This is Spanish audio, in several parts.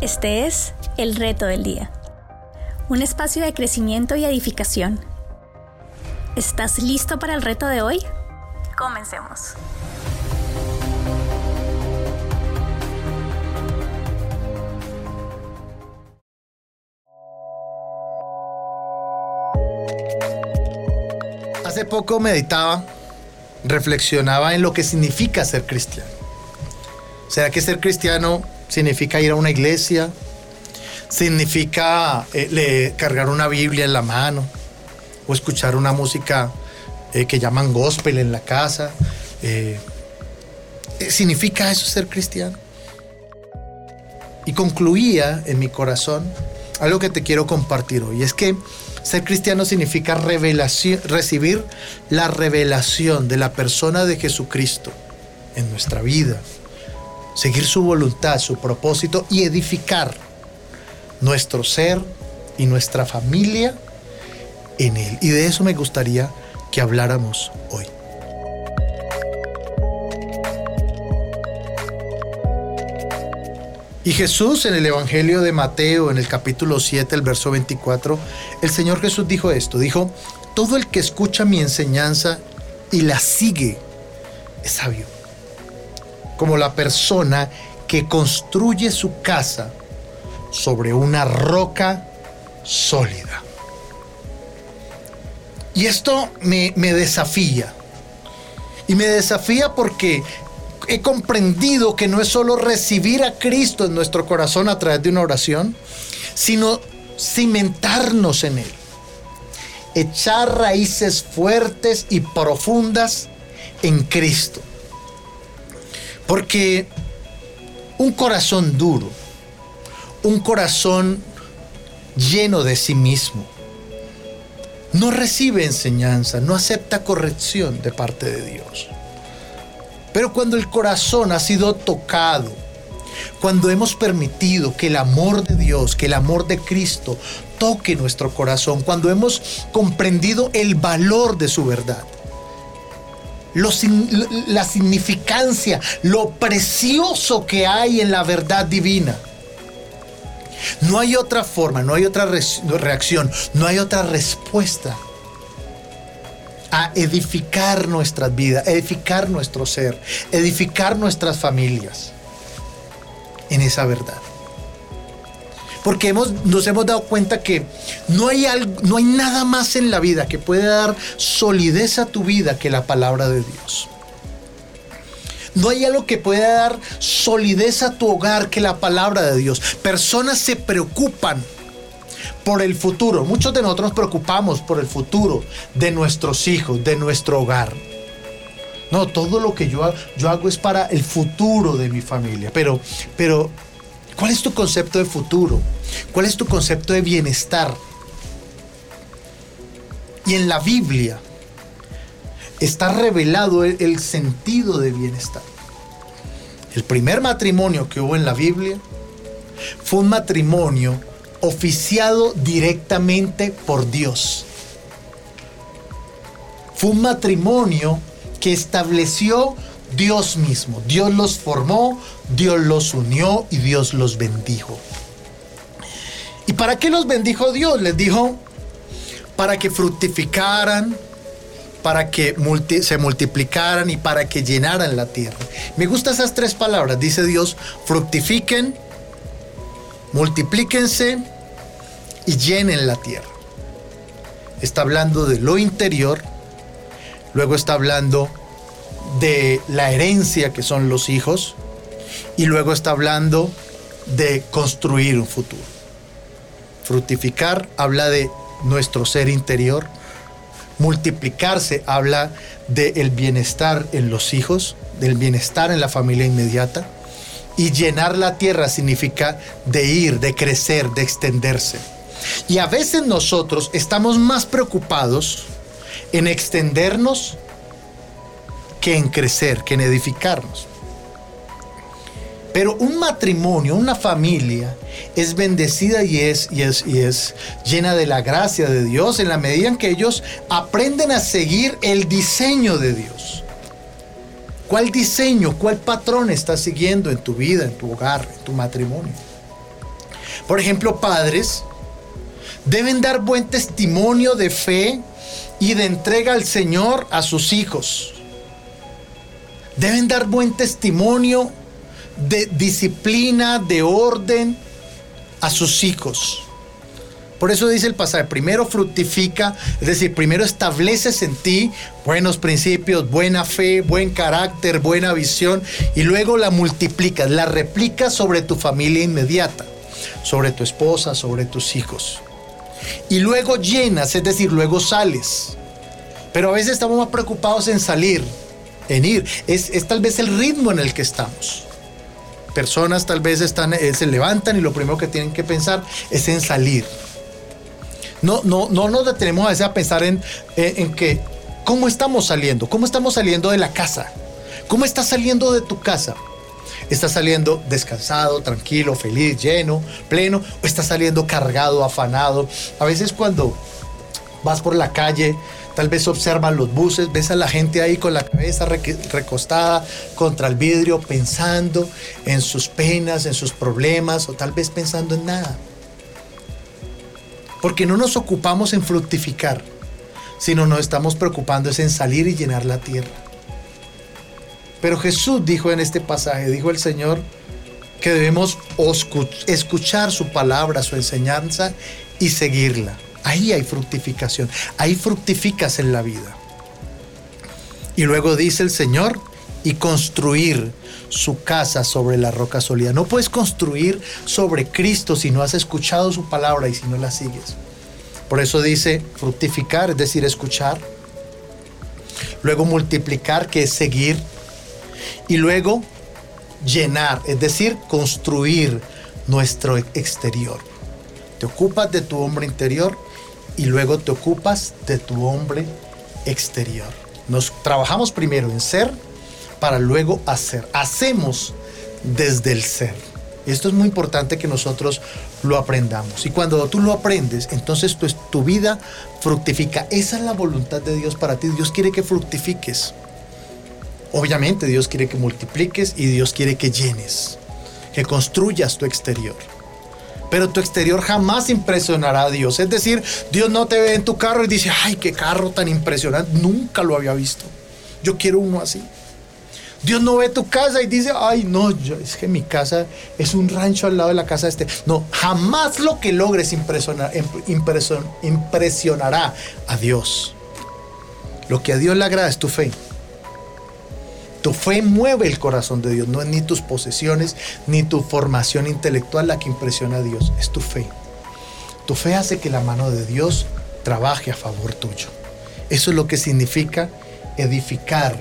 Este es El Reto del Día, un espacio de crecimiento y edificación. ¿Estás listo para el reto de hoy? Comencemos. Hace poco meditaba, reflexionaba en lo que significa ser cristiano. ¿Será que ser cristiano significa ir a una iglesia, significa eh, cargar una Biblia en la mano o escuchar una música eh, que llaman gospel en la casa. Eh, ¿Significa eso ser cristiano? Y concluía en mi corazón algo que te quiero compartir hoy. Es que ser cristiano significa revelación, recibir la revelación de la persona de Jesucristo en nuestra vida, seguir su voluntad, su propósito y edificar nuestro ser y nuestra familia en Él. Y de eso me gustaría que habláramos hoy. Y Jesús en el Evangelio de Mateo, en el capítulo 7, el verso 24, el Señor Jesús dijo esto, dijo, todo el que escucha mi enseñanza y la sigue es sabio como la persona que construye su casa sobre una roca sólida. Y esto me, desafía. Y me desafía porque he comprendido que no es solo recibir a Cristo en nuestro corazón a través de una oración, sino cimentarnos en Él. Echar raíces fuertes y profundas en Cristo. Porque un corazón duro, un corazón lleno de sí mismo, no recibe enseñanza, no acepta corrección de parte de Dios. Pero cuando el corazón ha sido tocado, cuando hemos permitido que el amor de Dios, que el amor de Cristo toque nuestro corazón, cuando hemos comprendido el valor de su verdad, la significancia, lo precioso que hay en la verdad divina. No hay otra forma, no hay otra reacción, no hay otra respuesta a edificar nuestras vidas, edificar nuestro ser, edificar nuestras familias en esa verdad. Porque hemos, nos hemos dado cuenta que no hay, no hay nada más en la vida que pueda dar solidez a tu vida que la palabra de Dios. No hay algo que pueda dar solidez a tu hogar que la palabra de Dios. Personas se preocupan por el futuro. Muchos de nosotros nos preocupamos por el futuro de nuestros hijos, de nuestro hogar. No, todo lo que yo, yo hago es para el futuro de mi familia. Pero, pero ¿Cuál es tu concepto de futuro? ¿Cuál es tu concepto de bienestar? Y en la Biblia está revelado el, sentido de bienestar. El primer matrimonio que hubo en la Biblia fue un matrimonio oficiado directamente por Dios. Fue un matrimonio que estableció Dios mismo. Dios los formó, Dios los unió y Dios los bendijo. ¿Y para qué los bendijo Dios? Les dijo, para que fructificaran, para que se multiplicaran y para que llenaran la tierra. Me gustan esas tres palabras. Dice Dios, fructifiquen, multiplíquense y llenen la tierra. Está hablando de lo interior, luego está hablando de la herencia que son los hijos y luego está hablando de construir un futuro. Fructificar habla de nuestro ser interior. Multiplicarse habla del bienestar en los hijos, del bienestar en la familia inmediata. Y llenar la tierra significa de ir, de crecer, de extenderse. Y a veces nosotros estamos más preocupados en extendernos que en crecer, que en edificarnos. Pero un matrimonio, una familia, es bendecida y es, y es, y es llena de la gracia de Dios en la medida en que ellos aprenden a seguir el diseño de Dios. ¿Cuál diseño, cuál patrón estás siguiendo en tu vida, en tu hogar, en tu matrimonio? Por ejemplo, padres deben dar buen testimonio de fe y de entrega al Señor a sus hijos. Deben dar buen testimonio de disciplina, de orden a sus hijos. Por eso dice el pasaje, primero fructifica, es decir, primero estableces en ti buenos principios, buena fe, buen carácter, buena visión, y luego la multiplicas, la replicas sobre tu familia inmediata, sobre tu esposa, sobre tus hijos. Y luego llenas, es decir, luego sales. Pero a veces estamos más preocupados en salir, en ir. Es, es tal vez el ritmo en el que estamos personas tal vez están, eh, se levantan y lo primero que tienen que pensar es en salir. No, no, no nos detenemos a veces a pensar en, eh, en que, ¿cómo estamos saliendo? ¿Cómo estamos saliendo de la casa? ¿Cómo estás saliendo de tu casa? ¿Estás saliendo descansado, tranquilo, feliz, lleno, pleno? ¿O estás saliendo cargado, afanado? A veces cuando vas por la calle, tal vez observan los buses, ves a la gente ahí con la cabeza recostada contra el vidrio, pensando en sus penas, en sus problemas, o tal vez pensando en nada porque no nos ocupamos en fructificar, sino nos estamos preocupando en salir y llenar la tierra. Pero Jesús dijo en este pasaje, dijo el Señor, que debemos escuchar su palabra, su enseñanza y seguirla. Ahí hay fructificación, ahí fructificas en la vida. Y luego dice el Señor, y construir su casa sobre la roca sólida. No puedes construir sobre Cristo si no has escuchado su palabra y si no la sigues. Por eso dice fructificar, es decir, escuchar. Luego multiplicar, que es seguir. Y luego llenar, es decir, construir nuestro exterior. Te ocupas de tu hombre interior y luego te ocupas de tu hombre exterior. Nos trabajamos primero en ser para luego hacer. Hacemos desde el ser. Esto es muy importante que nosotros lo aprendamos. Y cuando tú lo aprendes, entonces tu, tu vida fructifica. Esa es la voluntad de Dios para ti. Dios quiere que fructifiques. Obviamente Dios quiere que multipliques y Dios quiere que llenes, que construyas tu exterior. Pero tu exterior jamás impresionará a Dios. Es decir, Dios no te ve en tu carro y dice, ay, qué carro tan impresionante. Nunca lo había visto. Yo quiero uno así. Dios no ve tu casa y dice, ay, no, es que mi casa es un rancho al lado de la casa de este. No, jamás lo que logres impresionar, impresionará a Dios. Lo que a Dios le agrada es tu fe. Tu fe mueve el corazón de Dios, no es ni tus posesiones ni tu formación intelectual la que impresiona a Dios, es tu fe. Tu fe hace que la mano de Dios trabaje a favor tuyo. Eso es lo que significa edificar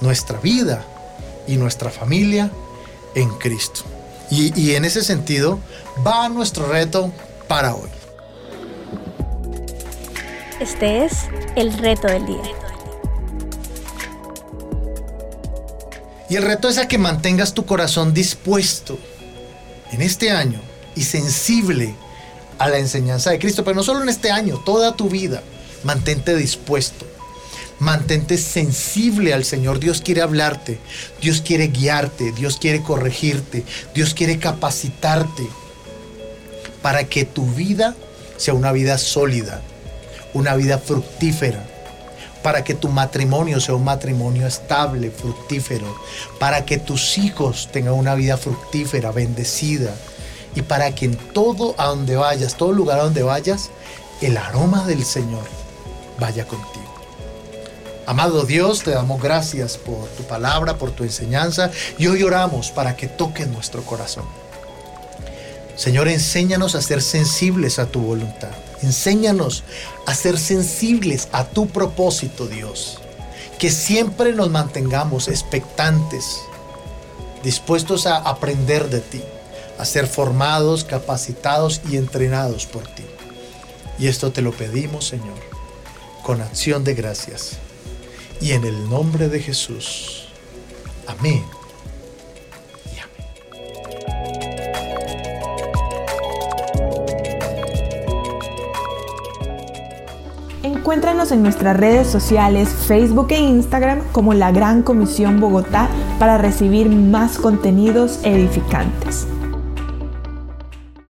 nuestra vida y nuestra familia en Cristo. Y, en ese sentido va nuestro reto para hoy. Este es el reto del día. Y el reto es a que mantengas tu corazón dispuesto en este año y sensible a la enseñanza de Cristo, pero no solo en este año, toda tu vida, mantente dispuesto Mantente sensible al Señor. Dios quiere hablarte, Dios quiere guiarte, Dios quiere corregirte, Dios quiere capacitarte para que tu vida sea una vida sólida, una vida fructífera, para que tu matrimonio sea un matrimonio estable, fructífero, para que tus hijos tengan una vida fructífera, bendecida, y para que en todo a donde vayas, todo lugar a donde vayas, el aroma del Señor vaya contigo. Amado Dios, te damos gracias por tu palabra, por tu enseñanza y hoy oramos para que toque nuestro corazón. Señor, enséñanos a ser sensibles a tu voluntad. Enséñanos a ser sensibles a tu propósito, Dios. Que siempre nos mantengamos expectantes, dispuestos a aprender de ti, a ser formados, capacitados y entrenados por ti. Y esto te lo pedimos, Señor, con acción de gracias y en el nombre de Jesús. Amén. Encuéntranos en nuestras redes sociales, Facebook e Instagram como la Gran Comisión Bogotá para recibir más contenidos edificantes.